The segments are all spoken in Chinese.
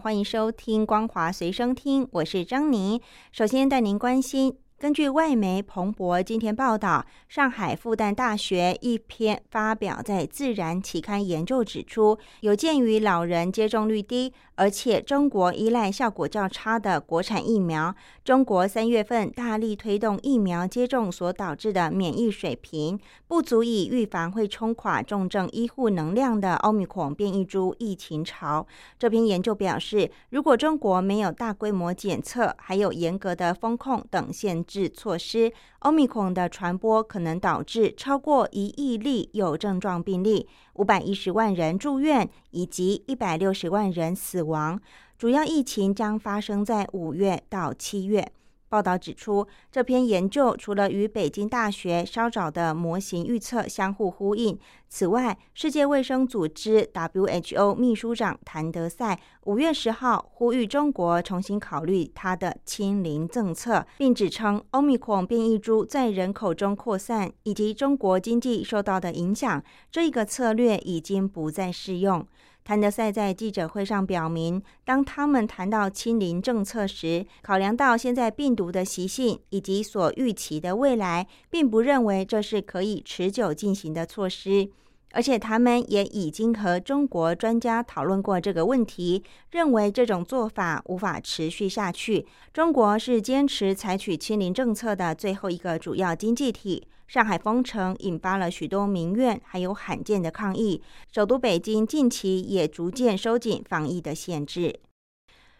欢迎收听《光华随声听》，我是张妮。首先带您关心。根据外媒彭博今天报道，上海复旦大学一篇发表在《自然》期刊研究指出，有鉴于老人接种率低，而且中国依赖效果较差的国产疫苗，中国三月份大力推动疫苗接种所导致的免疫水平不足以预防会冲垮重症医护能量的奥密克戎变异株疫情潮。这篇研究表示，如果中国没有大规模检测，还有严格的风控等限。制措施，欧米孔的传播可能导致超过一亿例有症状病例，五百一十万人住院，以及一百六十万人死亡。主要疫情将发生在五月到七月。报道指出，这篇研究除了与北京大学稍早的模型预测相互呼应，此外，世界卫生组织 （WHO） 秘书长谭德赛五月十号呼吁中国重新考虑它的“清零”政策，并指称欧米克变异株在人口中扩散以及中国经济受到的影响，这一个策略已经不再适用。谭德赛在记者会上表明，当他们谈到清零政策时，考量到现在病毒的习性以及所预期的未来，并不认为这是可以持久进行的措施。而且，他们也已经和中国专家讨论过这个问题，认为这种做法无法持续下去。中国是坚持采取清零政策的最后一个主要经济体。上海封城引发了许多民怨，还有罕见的抗议。首都北京近期也逐渐收紧防疫的限制。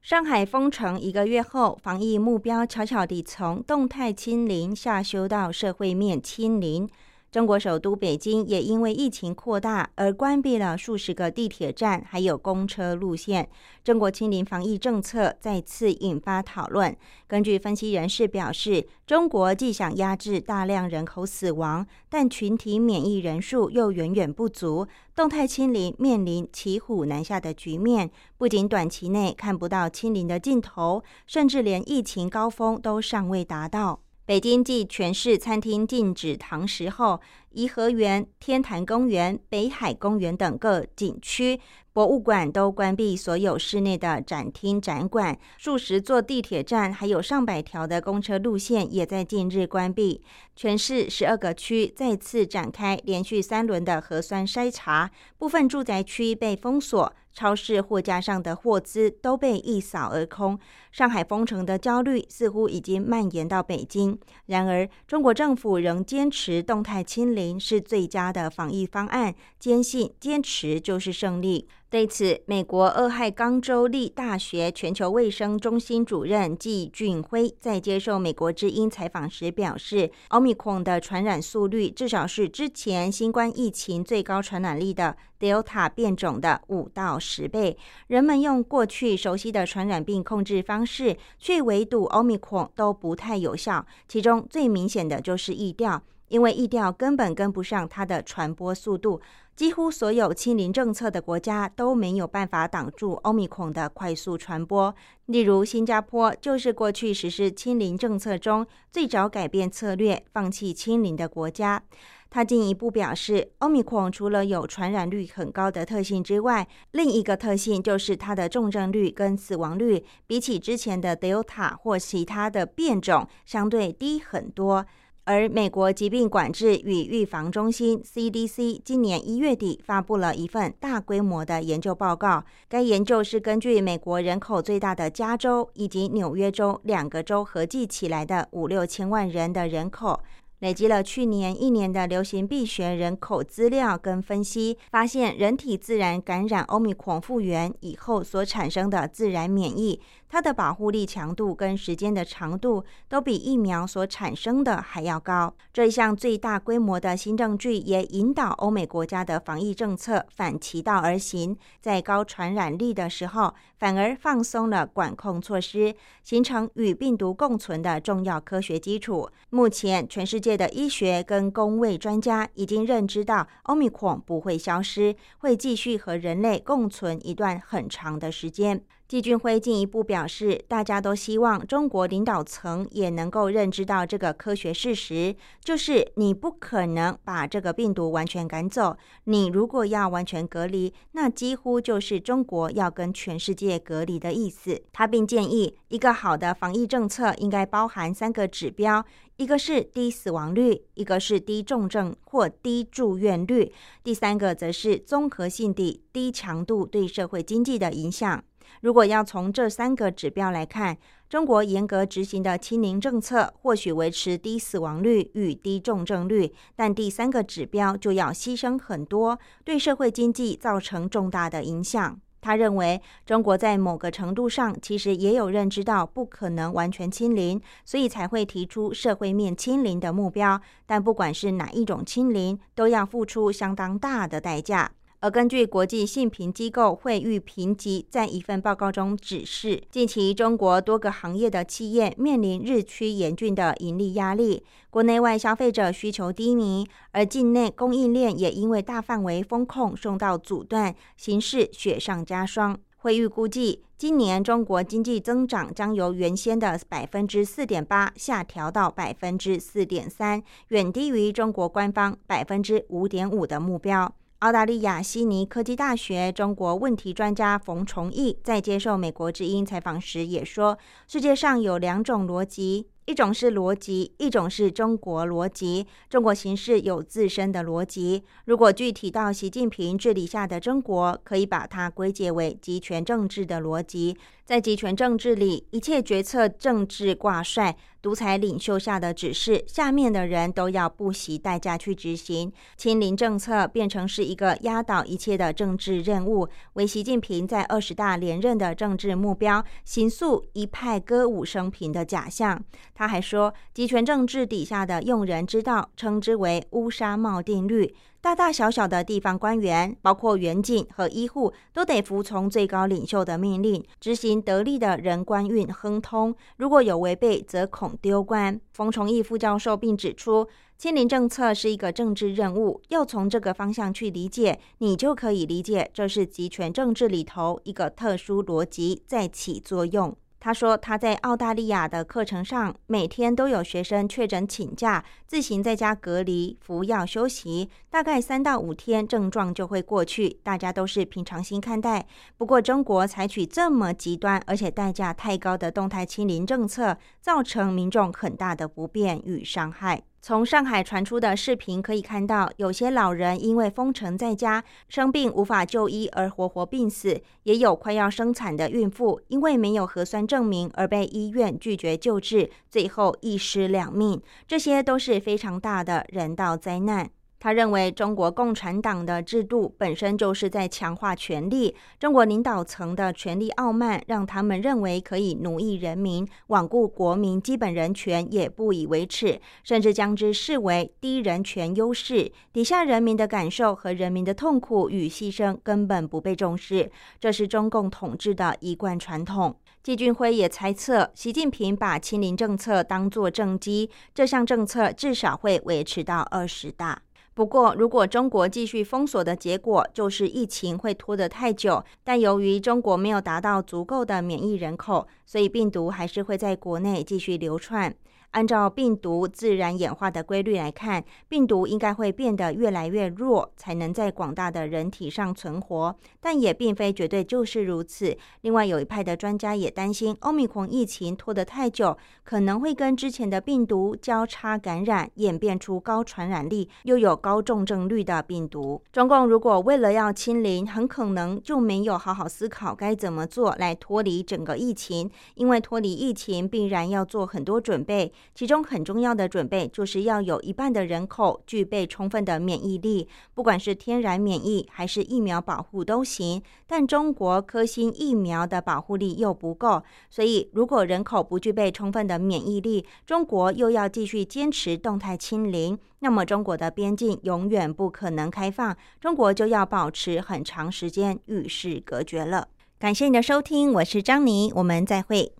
上海封城一个月后，防疫目标悄悄地从动态清零下修到社会面清零。中国首都北京也因为疫情扩大而关闭了数十个地铁站，还有公车路线。中国清零防疫政策再次引发讨论。根据分析人士表示，中国既想压制大量人口死亡，但群体免疫人数又远远不足，动态清零面临骑虎难下的局面。不仅短期内看不到清零的尽头，甚至连疫情高峰都尚未达到。北京继全市餐厅禁止堂食后，颐和园、天坛公园、北海公园等各景区。博物馆都关闭所有室内的展厅展馆，数十座地铁站还有上百条的公车路线也在近日关闭。全市十二个区再次展开连续三轮的核酸筛查，部分住宅区被封锁，超市货架上的货资都被一扫而空。上海封城的焦虑似乎已经蔓延到北京。然而，中国政府仍坚持动态清零是最佳的防疫方案，坚信坚持就是胜利。对此，美国俄亥冈州立大学全球卫生中心主任季俊辉在接受美国之音采访时表示，奥密克戎的传染速率至少是之前新冠疫情最高传染力的 Delta 变种的五到十倍。人们用过去熟悉的传染病控制方式，去围堵奥密克戎都不太有效。其中最明显的就是疫调，因为疫调根本跟不上它的传播速度。几乎所有清零政策的国家都没有办法挡住欧米孔的快速传播。例如，新加坡就是过去实施清零政策中最早改变策略、放弃清零的国家。他进一步表示，欧米孔除了有传染率很高的特性之外，另一个特性就是它的重症率跟死亡率比起之前的 Delta 或其他的变种相对低很多。而美国疾病管制与预防中心 （CDC） 今年一月底发布了一份大规模的研究报告。该研究是根据美国人口最大的加州以及纽约州两个州合计起来的五六千万人的人口。累积了去年一年的流行病学人口资料跟分析，发现人体自然感染欧米孔复原以后所产生的自然免疫，它的保护力强度跟时间的长度都比疫苗所产生的还要高。这一项最大规模的新证据也引导欧美国家的防疫政策反其道而行，在高传染力的时候反而放松了管控措施，形成与病毒共存的重要科学基础。目前全世界。的医学跟工位专家已经认知到，欧米孔不会消失，会继续和人类共存一段很长的时间。季俊辉进一步表示，大家都希望中国领导层也能够认知到这个科学事实，就是你不可能把这个病毒完全赶走。你如果要完全隔离，那几乎就是中国要跟全世界隔离的意思。他并建议，一个好的防疫政策应该包含三个指标。一个是低死亡率，一个是低重症或低住院率，第三个则是综合性的低强度对社会经济的影响。如果要从这三个指标来看，中国严格执行的清零政策或许维持低死亡率与低重症率，但第三个指标就要牺牲很多，对社会经济造成重大的影响。他认为，中国在某个程度上其实也有认知到不可能完全清零，所以才会提出社会面清零的目标。但不管是哪一种清零，都要付出相当大的代价。而根据国际信评机构惠誉评级在一份报告中指示，近期中国多个行业的企业面临日趋严峻的盈利压力，国内外消费者需求低迷，而境内供应链也因为大范围风控受到阻断，形势雪上加霜。惠誉估计，今年中国经济增长将由原先的百分之四点八下调到百分之四点三，远低于中国官方百分之五点五的目标。澳大利亚悉尼科技大学中国问题专家冯崇义在接受美国之音采访时也说：“世界上有两种逻辑，一种是逻辑，一种是中国逻辑。中国形势有自身的逻辑。如果具体到习近平治理下的中国，可以把它归结为集权政治的逻辑。在集权政治里，一切决策政治挂帅。”独裁领袖下的指示，下面的人都要不惜代价去执行。清零政策变成是一个压倒一切的政治任务，为习近平在二十大连任的政治目标，形塑一派歌舞升平的假象。他还说，集权政治底下的用人之道，称之为乌纱帽定律。大大小小的地方官员，包括园警和医护，都得服从最高领袖的命令，执行得力的人官运亨通。如果有违背，则恐丢官。冯崇义副教授并指出，清零政策是一个政治任务，要从这个方向去理解，你就可以理解这是集权政治里头一个特殊逻辑在起作用。他说，他在澳大利亚的课程上，每天都有学生确诊请假，自行在家隔离、服药休息，大概三到五天，症状就会过去，大家都是平常心看待。不过，中国采取这么极端而且代价太高的动态清零政策，造成民众很大的不便与伤害。从上海传出的视频可以看到，有些老人因为封城在家生病无法就医而活活病死，也有快要生产的孕妇因为没有核酸证明而被医院拒绝救治，最后一尸两命。这些都是非常大的人道灾难。他认为，中国共产党的制度本身就是在强化权力，中国领导层的权力傲慢，让他们认为可以奴役人民、罔顾国民基本人权也不以为耻，甚至将之视为低人权优势。底下人民的感受和人民的痛苦与牺牲根本不被重视，这是中共统治的一贯传统。季俊辉也猜测，习近平把清零政策当作政绩，这项政策至少会维持到二十大。不过，如果中国继续封锁的结果就是疫情会拖得太久，但由于中国没有达到足够的免疫人口，所以病毒还是会在国内继续流窜。按照病毒自然演化的规律来看，病毒应该会变得越来越弱，才能在广大的人体上存活。但也并非绝对就是如此。另外，有一派的专家也担心，欧米孔疫情拖得太久，可能会跟之前的病毒交叉感染，演变出高传染力又有高重症率的病毒。中共如果为了要清零，很可能就没有好好思考该怎么做来脱离整个疫情，因为脱离疫情必然要做很多准备。其中很重要的准备就是要有一半的人口具备充分的免疫力，不管是天然免疫还是疫苗保护都行。但中国科兴疫苗的保护力又不够，所以如果人口不具备充分的免疫力，中国又要继续坚持动态清零，那么中国的边境永远不可能开放，中国就要保持很长时间与世隔绝了。感谢你的收听，我是张妮，我们再会。